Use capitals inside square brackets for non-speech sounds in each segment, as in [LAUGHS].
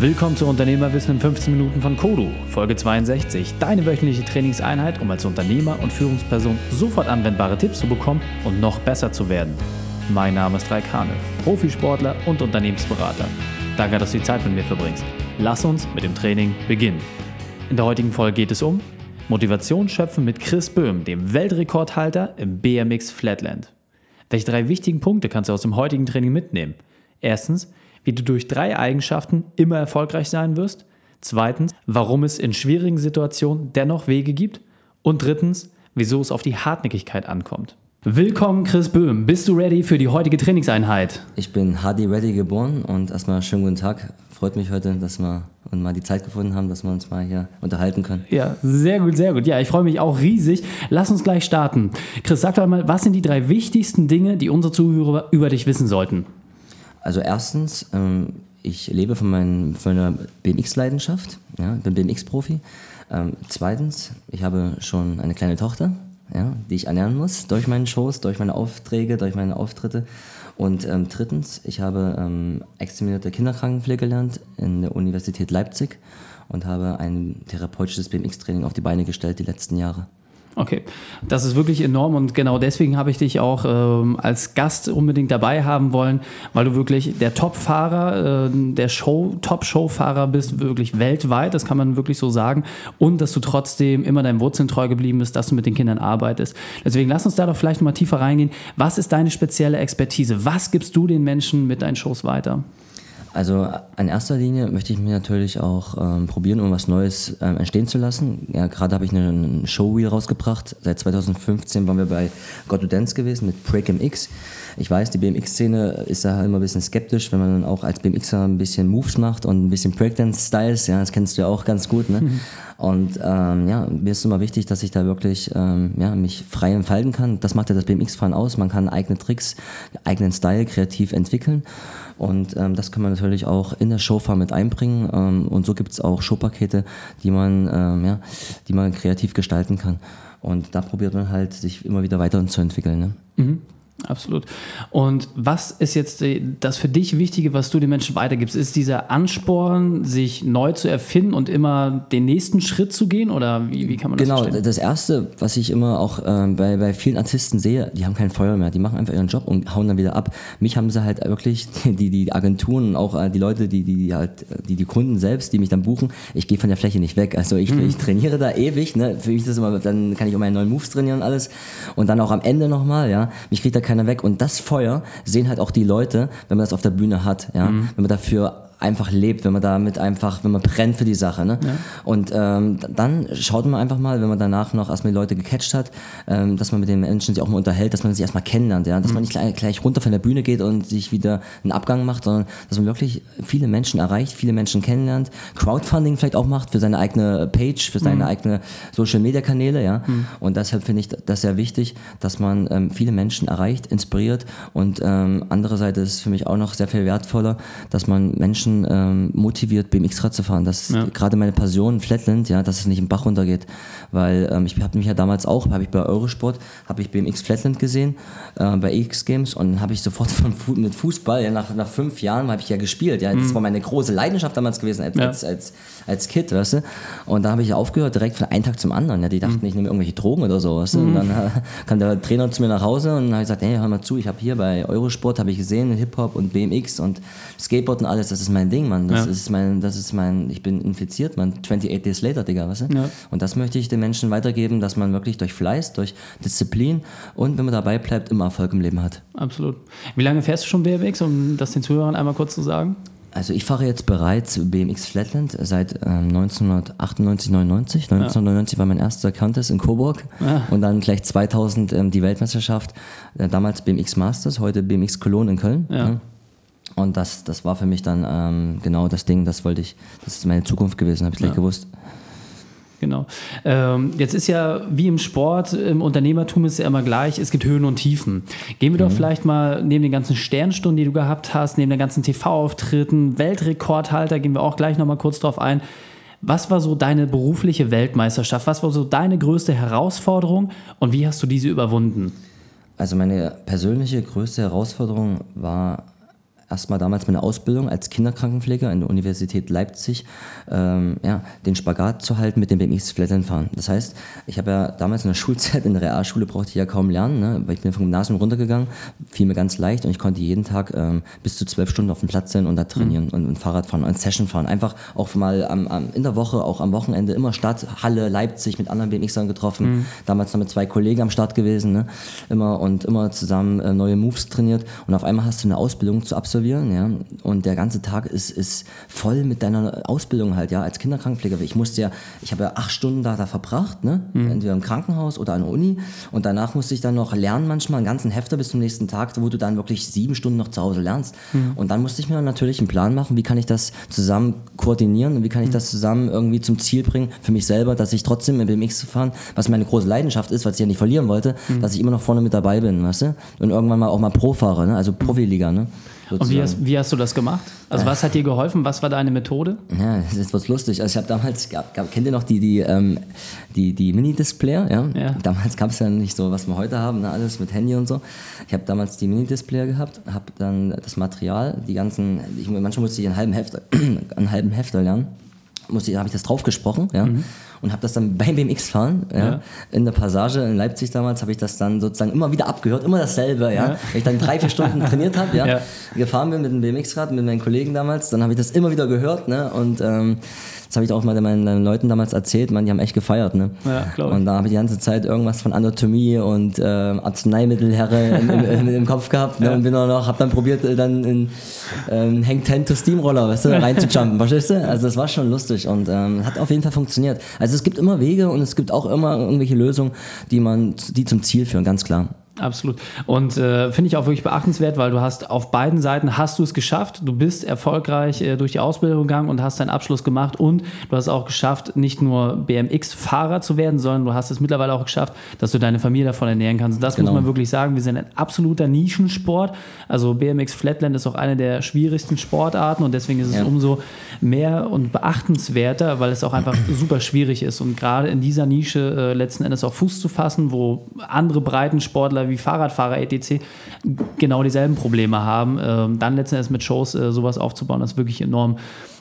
Willkommen zu Unternehmerwissen in 15 Minuten von Kodu, Folge 62. Deine wöchentliche Trainingseinheit, um als Unternehmer und Führungsperson sofort anwendbare Tipps zu bekommen und noch besser zu werden. Mein Name ist Raik Hane, Profisportler und Unternehmensberater. Danke, dass du die Zeit mit mir verbringst. Lass uns mit dem Training beginnen. In der heutigen Folge geht es um Motivation schöpfen mit Chris Böhm, dem Weltrekordhalter im BMX Flatland. Welche drei wichtigen Punkte kannst du aus dem heutigen Training mitnehmen? Erstens, wie du durch drei Eigenschaften immer erfolgreich sein wirst. Zweitens, warum es in schwierigen Situationen dennoch Wege gibt. Und drittens, wieso es auf die Hartnäckigkeit ankommt. Willkommen, Chris Böhm. Bist du ready für die heutige Trainingseinheit? Ich bin Hardy Ready geboren und erstmal schönen guten Tag. Freut mich heute, dass wir und mal die Zeit gefunden haben, dass wir uns mal hier unterhalten können. Ja, sehr gut, sehr gut. Ja, ich freue mich auch riesig. Lass uns gleich starten. Chris, sag doch mal, was sind die drei wichtigsten Dinge, die unsere Zuhörer über dich wissen sollten? Also erstens, ähm, ich lebe von, meinen, von meiner BMX-Leidenschaft, ja, bin BMX-Profi. Ähm, zweitens, ich habe schon eine kleine Tochter, ja, die ich ernähren muss durch meinen Shows, durch meine Aufträge, durch meine Auftritte. Und ähm, drittens, ich habe ähm, examinierte Kinderkrankenpflege gelernt in der Universität Leipzig und habe ein therapeutisches BMX-Training auf die Beine gestellt die letzten Jahre. Okay, das ist wirklich enorm und genau deswegen habe ich dich auch ähm, als Gast unbedingt dabei haben wollen, weil du wirklich der Top-Fahrer, äh, der Show, Top-Show-Fahrer bist, wirklich weltweit, das kann man wirklich so sagen und dass du trotzdem immer deinen Wurzeln treu geblieben bist, dass du mit den Kindern arbeitest. Deswegen lass uns da doch vielleicht mal tiefer reingehen. Was ist deine spezielle Expertise? Was gibst du den Menschen mit deinen Shows weiter? Also in erster Linie möchte ich mir natürlich auch ähm, probieren, um was Neues ähm, entstehen zu lassen. Ja, gerade habe ich einen Showreel rausgebracht. Seit 2015 waren wir bei God to Dance gewesen mit Break MX. Ich weiß, die BMX-Szene ist da immer ein bisschen skeptisch, wenn man dann auch als BMXer ein bisschen Moves macht und ein bisschen Breakdance-Styles. Ja, das kennst du ja auch ganz gut. Ne? Mhm. Und ähm, ja, mir ist immer wichtig, dass ich da wirklich ähm, ja, mich frei entfalten kann. Das macht ja das BMX-Fahren aus. Man kann eigene Tricks, eigenen Style kreativ entwickeln. Und ähm, das kann man natürlich auch in der Showfarm mit einbringen. Ähm, und so gibt es auch Showpakete, die man, ähm, ja, die man kreativ gestalten kann. Und da probiert man halt, sich immer wieder weiterzuentwickeln. Ne? Mhm. Absolut. Und was ist jetzt das für dich Wichtige, was du den Menschen weitergibst? Ist dieser Ansporn, sich neu zu erfinden und immer den nächsten Schritt zu gehen? Oder wie, wie kann man das Genau, verstehen? das Erste, was ich immer auch äh, bei, bei vielen Artisten sehe, die haben kein Feuer mehr. Die machen einfach ihren Job und hauen dann wieder ab. Mich haben sie halt wirklich, [LAUGHS] die, die Agenturen und auch äh, die Leute, die, die, halt, die, die Kunden selbst, die mich dann buchen, ich gehe von der Fläche nicht weg. Also ich, mhm. ich trainiere da ewig. Ne? Für mich ist das immer, dann kann ich auch meine neuen Moves trainieren und alles. Und dann auch am Ende nochmal, ja. Mich kriegt da keiner weg. Und das Feuer sehen halt auch die Leute, wenn man das auf der Bühne hat, ja. Mhm. Wenn man dafür einfach lebt, wenn man damit einfach, wenn man brennt für die Sache. Ne? Ja. Und ähm, dann schaut man einfach mal, wenn man danach noch erstmal die Leute gecatcht hat, ähm, dass man mit den Menschen sich auch mal unterhält, dass man sich erstmal kennenlernt, ja? dass mhm. man nicht gleich, gleich runter von der Bühne geht und sich wieder einen Abgang macht, sondern dass man wirklich viele Menschen erreicht, viele Menschen kennenlernt, Crowdfunding vielleicht auch macht für seine eigene Page, für seine mhm. eigene Social Media Kanäle, ja. Mhm. Und deshalb finde ich das sehr wichtig, dass man ähm, viele Menschen erreicht, inspiriert und ähm, andererseits ist es für mich auch noch sehr viel wertvoller, dass man Menschen Menschen ähm, motiviert, BMX-Rad zu fahren. Das ja. gerade meine Passion, Flatland, ja, dass es nicht im Bach runtergeht. Weil ähm, ich habe mich ja damals auch, habe ich bei Eurosport, habe ich BMX Flatland gesehen, äh, bei X Games und habe ich sofort [LAUGHS] von, mit Fußball, ja, nach, nach fünf Jahren habe ich ja gespielt. Ja, das mhm. war meine große Leidenschaft damals gewesen als, ja. als, als, als Kid, weißt du. Und da habe ich aufgehört, direkt von einem Tag zum anderen. Ja, die dachten, mhm. ich nehme irgendwelche Drogen oder so, weißt du. Mhm. Und dann äh, [LAUGHS] kam der Trainer zu mir nach Hause und habe gesagt, hey, hör mal zu, ich habe hier bei Eurosport, habe ich gesehen, Hip-Hop und BMX und Skateboard und alles, das ist mein Ding, Mann. Das ja. ist mein, das ist mein, ich bin infiziert, man. 28 Days later, Digga, weißt du? Ja. Und das möchte ich den Menschen weitergeben, dass man wirklich durch Fleiß, durch Disziplin und wenn man dabei bleibt, immer Erfolg im Leben hat. Absolut. Wie lange fährst du schon BMX, um das den Zuhörern einmal kurz zu sagen? Also ich fahre jetzt bereits BMX Flatland seit ähm, 1998, 99. 1999 ja. war mein erster Contest in Coburg ja. und dann gleich 2000 ähm, die Weltmeisterschaft, äh, damals BMX Masters, heute BMX Cologne in Köln. Ja. Und das, das war für mich dann ähm, genau das Ding, das wollte ich, das ist meine Zukunft gewesen, habe ich gleich gewusst. Genau. Ähm, jetzt ist ja wie im Sport, im Unternehmertum ist es ja immer gleich, es gibt Höhen und Tiefen. Gehen wir mhm. doch vielleicht mal neben den ganzen Sternstunden, die du gehabt hast, neben den ganzen TV-Auftritten, Weltrekordhalter, gehen wir auch gleich nochmal kurz drauf ein. Was war so deine berufliche Weltmeisterschaft? Was war so deine größte Herausforderung und wie hast du diese überwunden? Also meine persönliche größte Herausforderung war erstmal damals meine Ausbildung als Kinderkrankenpfleger in der Universität Leipzig, ähm, ja, den Spagat zu halten mit dem BMX fahren. Das heißt, ich habe ja damals in der [LAUGHS] Schulzeit, in der Realschule brauchte ich ja kaum lernen, ne, weil ich bin vom Gymnasium runtergegangen, fiel mir ganz leicht und ich konnte jeden Tag ähm, bis zu zwölf Stunden auf dem Platz sein und da trainieren mhm. und, und Fahrrad fahren und Session fahren. Einfach auch mal am, am, in der Woche, auch am Wochenende immer Stadt, Halle, Leipzig mit anderen BMXern getroffen. Mhm. Damals noch mit zwei Kollegen am Start gewesen, ne? immer und immer zusammen äh, neue Moves trainiert und auf einmal hast du eine Ausbildung zu absolvieren, ja, und der ganze Tag ist, ist voll mit deiner Ausbildung halt, ja, als Kinderkrankenpfleger. Ich musste ja, ich habe ja acht Stunden da, da verbracht, ne, mhm. entweder im Krankenhaus oder an der Uni und danach musste ich dann noch lernen manchmal, einen ganzen Hefter bis zum nächsten Tag, wo du dann wirklich sieben Stunden noch zu Hause lernst mhm. und dann musste ich mir natürlich einen Plan machen, wie kann ich das zusammen koordinieren und wie kann ich mhm. das zusammen irgendwie zum Ziel bringen für mich selber, dass ich trotzdem mit BMX zu fahren, was meine große Leidenschaft ist, was ich ja nicht verlieren wollte, mhm. dass ich immer noch vorne mit dabei bin, weißt du, und irgendwann mal auch mal Pro fahre, ne? also Profiliga. Ne? Und wie hast, wie hast, du das gemacht? Also was hat dir geholfen? Was war deine Methode? Ja, das ist was lustig. Also ich habe damals, gab, gab, kennt ihr noch die, die, ähm, die, die Mini-Displayer? Ja? ja? Damals gab es ja nicht so, was wir heute haben, ne? alles mit Handy und so. Ich habe damals die Mini-Displayer gehabt, habe dann das Material, die ganzen, ich, manchmal musste ich einen halben Hefter, [CLEARS THROAT] einen halben Hefter lernen, habe ich das drauf gesprochen, ja. Mhm und habe das dann beim BMX-Fahren ja, ja. in der Passage in Leipzig damals habe ich das dann sozusagen immer wieder abgehört, immer dasselbe, ja. ja. Wenn ich dann drei, vier Stunden [LAUGHS] trainiert habe, ja, gefahren bin mit dem BMX-Rad, mit meinen Kollegen damals, dann habe ich das immer wieder gehört, ne, und ähm, das habe ich auch mal meinen Leuten damals erzählt, man, die haben echt gefeiert, ne? Ja, glaube Und da habe ich die ganze Zeit irgendwas von Anatomie und äh, Arzneimittelherre im, im, im, Kopf gehabt, ne? Ja. Und bin auch noch, habe dann probiert, äh, dann in ähm, Hang Ten to Steamroller, weißt du, reinzujumpen, verstehst du? Also das war schon lustig und ähm, hat auf jeden Fall funktioniert. Also es gibt immer Wege und es gibt auch immer irgendwelche Lösungen, die man, die zum Ziel führen, ganz klar. Absolut. Und äh, finde ich auch wirklich beachtenswert, weil du hast auf beiden Seiten hast du es geschafft. Du bist erfolgreich äh, durch die Ausbildung gegangen und hast deinen Abschluss gemacht und du hast auch geschafft, nicht nur BMX-Fahrer zu werden, sondern du hast es mittlerweile auch geschafft, dass du deine Familie davon ernähren kannst. Und das genau. muss man wirklich sagen. Wir sind ein absoluter Nischensport. Also BMX Flatland ist auch eine der schwierigsten Sportarten und deswegen ist es ja. umso mehr und beachtenswerter, weil es auch einfach [CLEARS THROAT] super schwierig ist. Und gerade in dieser Nische äh, letzten Endes auch Fuß zu fassen, wo andere Breitensportler wie Fahrradfahrer etc. genau dieselben Probleme haben, ähm, dann letzten Endes mit Shows äh, sowas aufzubauen, das ist wirklich enorm.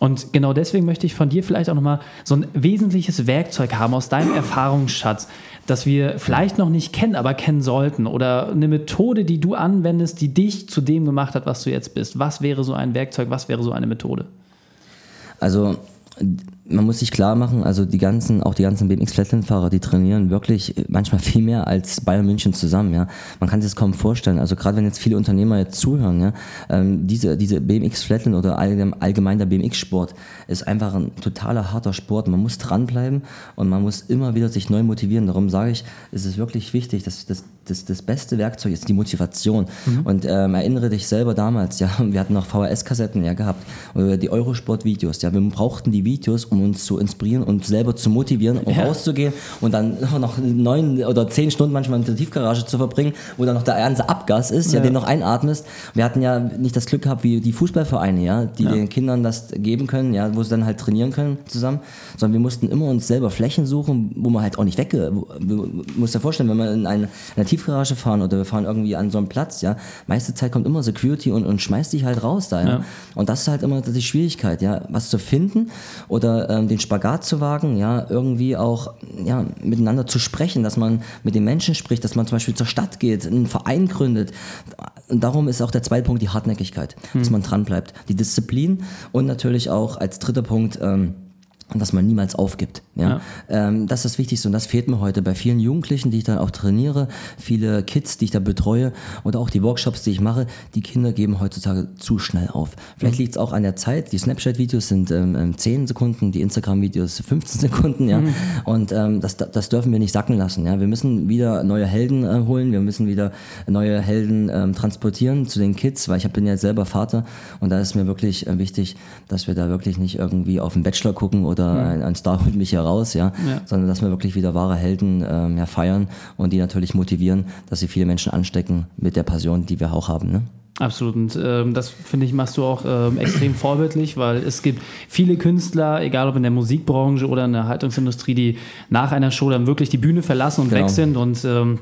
Und genau deswegen möchte ich von dir vielleicht auch nochmal so ein wesentliches Werkzeug haben aus deinem Erfahrungsschatz, das wir vielleicht noch nicht kennen, aber kennen sollten. Oder eine Methode, die du anwendest, die dich zu dem gemacht hat, was du jetzt bist. Was wäre so ein Werkzeug, was wäre so eine Methode? Also man muss sich klar machen, also die ganzen, auch die ganzen BMX Flatland-Fahrer, die trainieren wirklich manchmal viel mehr als Bayern München zusammen, ja. Man kann sich das kaum vorstellen. Also gerade wenn jetzt viele Unternehmer jetzt zuhören, ja, ähm, diese, diese BMX Flatland oder allgemein der BMX-Sport ist einfach ein totaler harter Sport. Man muss dranbleiben und man muss immer wieder sich neu motivieren. Darum sage ich, ist es wirklich wichtig, dass das, das, das beste Werkzeug ist die Motivation. Mhm. Und ähm, erinnere dich selber damals, ja, [LAUGHS] wir hatten noch VHS-Kassetten ja gehabt oder die Eurosport-Videos, ja, wir brauchten die Videos, um uns zu inspirieren und selber zu motivieren, um ja. rauszugehen und dann [LAUGHS] noch neun oder zehn Stunden manchmal in der Tiefgarage zu verbringen, wo dann noch der ganze Abgas ist, ja, ja den noch einatmest. Wir hatten ja nicht das Glück gehabt wie die Fußballvereine, ja, die ja. den Kindern das geben können, ja, wo sie dann halt trainieren können zusammen, sondern wir mussten immer uns selber Flächen suchen, wo man halt auch nicht weg, du musst dir vorstellen, wenn wir in eine, in eine Tiefgarage fahren oder wir fahren irgendwie an so einen Platz, ja, meiste Zeit kommt immer Security und, und schmeißt dich halt raus da, ja. Und das ist halt immer die Schwierigkeit, ja, was zu finden oder ähm, den Spagat zu wagen, ja, irgendwie auch ja, miteinander zu sprechen, dass man mit den Menschen spricht, dass man zum Beispiel zur Stadt geht, einen Verein gründet. Und darum ist auch der zweite Punkt die Hartnäckigkeit, hm. dass man dranbleibt. Die Disziplin und natürlich auch als dritter Punkt ähm, dass man niemals aufgibt. Ja? ja. Ähm, das ist das Wichtigste und das fehlt mir heute bei vielen Jugendlichen, die ich dann auch trainiere, viele Kids, die ich da betreue oder auch die Workshops, die ich mache. Die Kinder geben heutzutage zu schnell auf. Vielleicht mhm. liegt es auch an der Zeit. Die Snapchat-Videos sind ähm, 10 ähm, Sekunden, die Instagram-Videos 15 Sekunden. Ja? Mhm. Und ähm, das, das dürfen wir nicht sacken lassen. Ja? Wir müssen wieder neue Helden äh, holen. Wir müssen wieder neue Helden ähm, transportieren zu den Kids, weil ich bin ja selber Vater und da ist mir wirklich äh, wichtig, dass wir da wirklich nicht irgendwie auf den Bachelor gucken oder oder mhm. ein, ein, Star holt mich hier raus, ja? ja, sondern dass wir wirklich wieder wahre Helden ähm, ja, feiern und die natürlich motivieren, dass sie viele Menschen anstecken mit der Passion, die wir auch haben. Ne? Absolut. Und ähm, das finde ich, machst du auch ähm, extrem vorbildlich, weil es gibt viele Künstler, egal ob in der Musikbranche oder in der Haltungsindustrie, die nach einer Show dann wirklich die Bühne verlassen und genau. weg sind und ähm,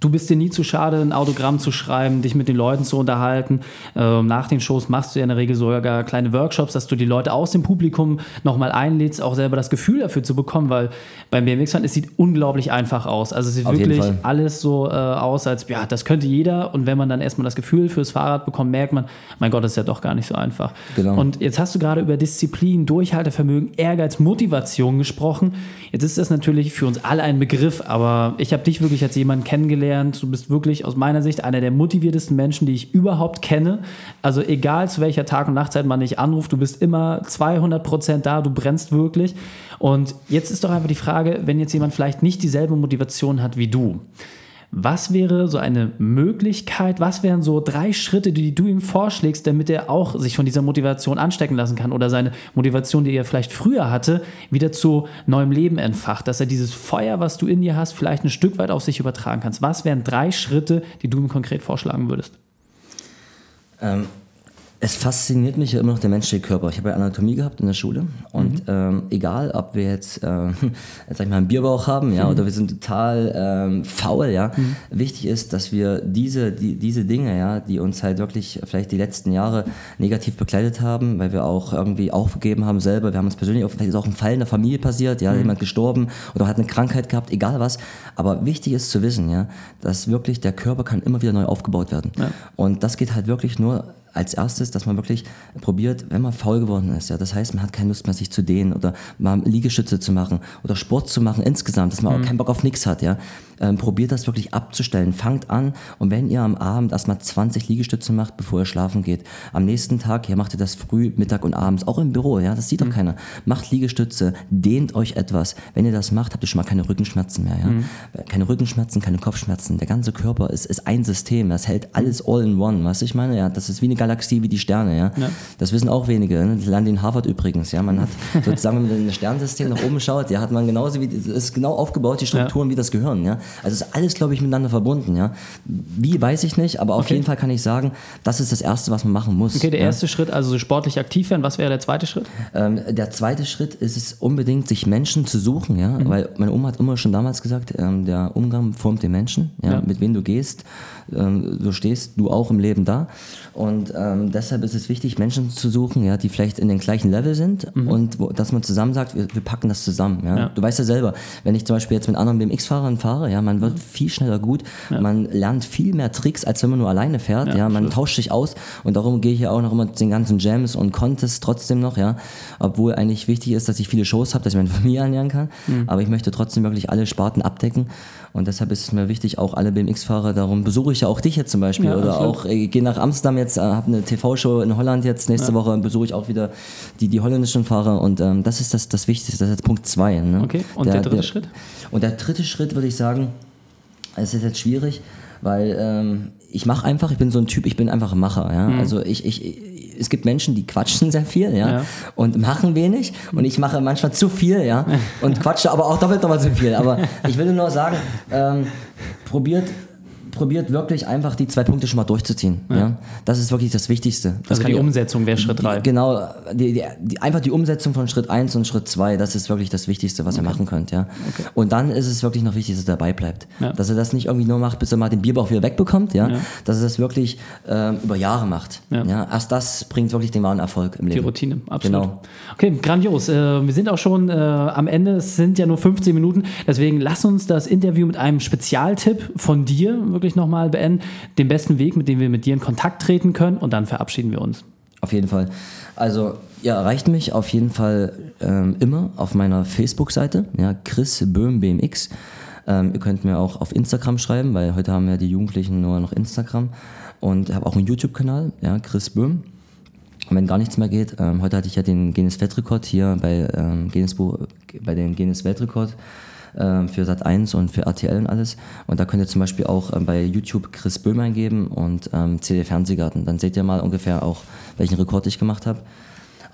Du bist dir nie zu schade, ein Autogramm zu schreiben, dich mit den Leuten zu unterhalten. Ähm, nach den Shows machst du ja in der Regel sogar kleine Workshops, dass du die Leute aus dem Publikum nochmal einlädst, auch selber das Gefühl dafür zu bekommen, weil beim BMX-Fahren, es sieht unglaublich einfach aus. Also es sieht Auf wirklich alles so äh, aus, als ja, das könnte jeder. Und wenn man dann erstmal das Gefühl fürs Fahrrad bekommt, merkt man, mein Gott, das ist ja doch gar nicht so einfach. Genau. Und jetzt hast du gerade über Disziplin, Durchhaltevermögen, Ehrgeiz, Motivation gesprochen. Jetzt ist das natürlich für uns alle ein Begriff, aber ich habe dich wirklich als jemanden kennengelernt. Du bist wirklich aus meiner Sicht einer der motiviertesten Menschen, die ich überhaupt kenne. Also egal zu welcher Tag- und Nachtzeit man dich anruft, du bist immer 200 Prozent da, du brennst wirklich. Und jetzt ist doch einfach die Frage, wenn jetzt jemand vielleicht nicht dieselbe Motivation hat wie du. Was wäre so eine Möglichkeit, was wären so drei Schritte, die du ihm vorschlägst, damit er auch sich von dieser Motivation anstecken lassen kann oder seine Motivation, die er vielleicht früher hatte, wieder zu neuem Leben entfacht, dass er dieses Feuer, was du in dir hast, vielleicht ein Stück weit auf sich übertragen kannst? Was wären drei Schritte, die du ihm konkret vorschlagen würdest? Ähm, es fasziniert mich ja immer noch der menschliche Körper. Ich habe ja Anatomie gehabt in der Schule und ähm, egal, ob wir jetzt, äh, [LAUGHS] jetzt sag ich mal, einen Bierbauch haben, ja, oder wir sind total ähm, faul, ja. Wichtig ist, dass wir diese, die, diese Dinge, ja, die uns halt wirklich vielleicht die letzten Jahre negativ begleitet haben, weil wir auch irgendwie aufgegeben haben selber. Wir haben uns persönlich, auch, vielleicht ist auch ein Fall in der Familie passiert, ja, jemand gestorben oder hat eine Krankheit gehabt, egal was. Aber wichtig ist zu wissen, ja, dass wirklich der Körper kann immer wieder neu aufgebaut werden. Und das geht halt wirklich nur als erstes, dass man wirklich probiert, wenn man faul geworden ist, ja, das heißt, man hat keine Lust mehr, sich zu dehnen oder mal Liegestütze zu machen oder Sport zu machen insgesamt, dass man auch keinen Bock auf nichts hat, ja, ähm, probiert das wirklich abzustellen. Fangt an und wenn ihr am Abend erstmal 20 Liegestütze macht, bevor ihr schlafen geht, am nächsten Tag, ja, macht ihr das früh, Mittag und abends, auch im Büro, ja, das sieht doch keiner. Macht Liegestütze, dehnt euch etwas. Wenn ihr das macht, habt ihr schon mal keine Rückenschmerzen mehr, ja. Keine Rückenschmerzen, keine Kopfschmerzen. Der ganze Körper ist, ist ein System, das hält alles all in one, weißt du, ich meine, ja, das ist wie eine Galaxie, wie die Sterne, ja. Ja. Das wissen auch wenige, ne? das lernen die in Harvard übrigens, ja. Man hat [LAUGHS] sozusagen, wenn man in das Sternensystem nach oben schaut, ja, hat man genauso wie, es ist genau aufgebaut, die Strukturen wie das Gehirn, ja. Also ist alles, glaube ich, miteinander verbunden, ja. Wie, weiß ich nicht, aber auf Okay. jeden Fall kann ich sagen, das ist das Erste, was man machen muss. Okay, der ja. erste Schritt, also so sportlich aktiv werden, was wäre der zweite Schritt? Ähm, der zweite Schritt ist es unbedingt, sich Menschen zu suchen, ja, Mhm. weil meine Oma hat immer schon damals gesagt, ähm, der Umgang formt den Menschen, ja, Ja. mit wem du gehst, ähm, so stehst du auch im Leben da und ähm, deshalb ist es wichtig, Menschen zu suchen, ja, die vielleicht in den gleichen Level sind und wo, dass man zusammen sagt, wir, wir packen das zusammen, ja. Mhm. Ja. Du weißt ja selber, wenn ich zum Beispiel jetzt mit anderen BMX-Fahrern fahre, ja, man wird viel schneller gut, man lernt viel mehr Tricks, als wenn man nur alleine fährt, ja, man tauscht sich aus und darum gehe ich ja auch noch immer zu den ganzen Jams und Contests trotzdem noch, ja, obwohl eigentlich wichtig ist, dass ich viele Shows habe, dass ich meine [LAUGHS] Familie ernähren kann, aber ich möchte trotzdem wirklich alle Sparten abdecken und deshalb ist es mir wichtig, auch alle BMX-Fahrer, darum besuche ich ja auch dich jetzt zum Beispiel Ja, oder absolut. auch, ich gehe nach Amsterdam jetzt, äh, habe eine TV-Show in Holland jetzt, nächste Woche besuche ich auch wieder die, die holländischen Fahrer und ähm, das ist das, das Wichtigste, das ist jetzt Punkt zwei. Ne? Okay, und der dritte Schritt? Und der dritte Schritt würde ich sagen, es ist jetzt schwierig, weil ähm, ich mache einfach, ich bin so ein Typ, ich bin einfach ein Macher. Ja? Also ich, ich, es gibt Menschen, die quatschen sehr viel ja? Ja. und machen wenig und ich mache manchmal zu viel ja? und quatsche aber auch doppelt nochmal zu viel. Aber [LAUGHS] ich will nur sagen, ähm, probiert probiert wirklich einfach die zwei Punkte schon mal durchzuziehen. Ja. Das ist wirklich das Wichtigste. Das Also kann die Umsetzung wäre Schritt drei. Genau, die, die, die, einfach die Umsetzung von Schritt 1 und Schritt 2, das ist wirklich das Wichtigste, was ihr machen könnt. Ja. Und dann ist es wirklich noch wichtig, dass er dabei bleibt. Ja. Dass er das nicht irgendwie nur macht, bis er mal den Bierbauch wieder wegbekommt, ja. Ja. dass er das wirklich ähm, über Jahre macht. Ja. Ja. Erst das bringt wirklich den wahren Erfolg im Die Leben. Routine, absolut. Genau. Okay, grandios. Äh, wir sind auch schon äh, am Ende. Es sind ja nur 15 Minuten. Deswegen lass uns das Interview mit einem Spezialtipp von dir wirklich nochmal beenden. Den besten Weg, mit dem wir mit dir in Kontakt treten können. Und dann verabschieden wir uns. Auf jeden Fall. Also, ihr erreicht mich auf jeden Fall ähm, immer auf meiner Facebook-Seite, ja, Chris Böhm BMX. Ähm, ihr könnt mir auch auf Instagram schreiben, weil heute haben ja die Jugendlichen nur noch Instagram. Und ich habe auch einen YouTube-Kanal, ja, Chris Böhm. Und wenn gar nichts mehr geht, ähm, heute hatte ich ja den Guinness Weltrekord hier bei, ähm, Guinness, bei dem Guinness Ähm, für Sat 1 und für RTL und alles. Und da könnt ihr zum Beispiel auch ähm, bei YouTube Chris Böhm eingeben und ähm, CD Fernsehgarten. Dann seht ihr mal ungefähr auch, welchen Rekord ich gemacht habe.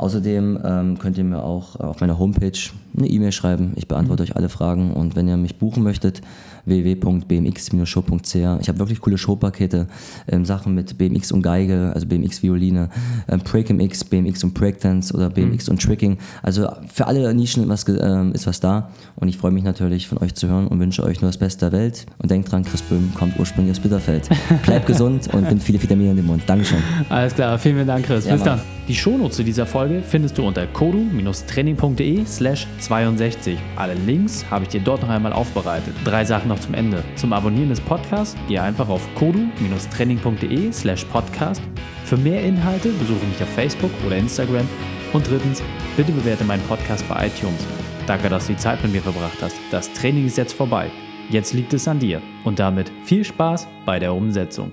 Außerdem ähm, könnt ihr mir auch auf meiner Homepage eine E-Mail schreiben. Ich beantworte mhm. euch alle Fragen und wenn ihr mich buchen möchtet, www.bmx-show.ch. Ich habe wirklich coole Showpakete, ähm, Sachen mit BMX und Geige, also BMX-Violine, ähm, PreakMX, BMX und Breakdance oder BMX mhm. und Tricking. Also für alle Nischen was, ähm, ist was da und ich freue mich natürlich von euch zu hören und wünsche euch nur das Beste der Welt und denkt dran, Chris Böhm kommt ursprünglich aus Bitterfeld. [LAUGHS] Bleibt gesund und nimmt viele Vitamine in den Mund. Dankeschön. Alles klar, vielen, vielen Dank Chris. Ja, Bis Mann. dann. Die Shownotes zu dieser Folge findest du unter kodu-training.de slash 62. Alle Links habe ich dir dort noch einmal aufbereitet. Drei Sachen noch zum Ende. Zum Abonnieren des Podcasts geh einfach auf kodu-training.de slash podcast. Für mehr Inhalte besuche mich auf Facebook oder Instagram. Und drittens, bitte bewerte meinen Podcast bei iTunes. Danke, dass du die Zeit mit mir verbracht hast. Das Training ist jetzt vorbei. Jetzt liegt es an dir. Und damit viel Spaß bei der Umsetzung.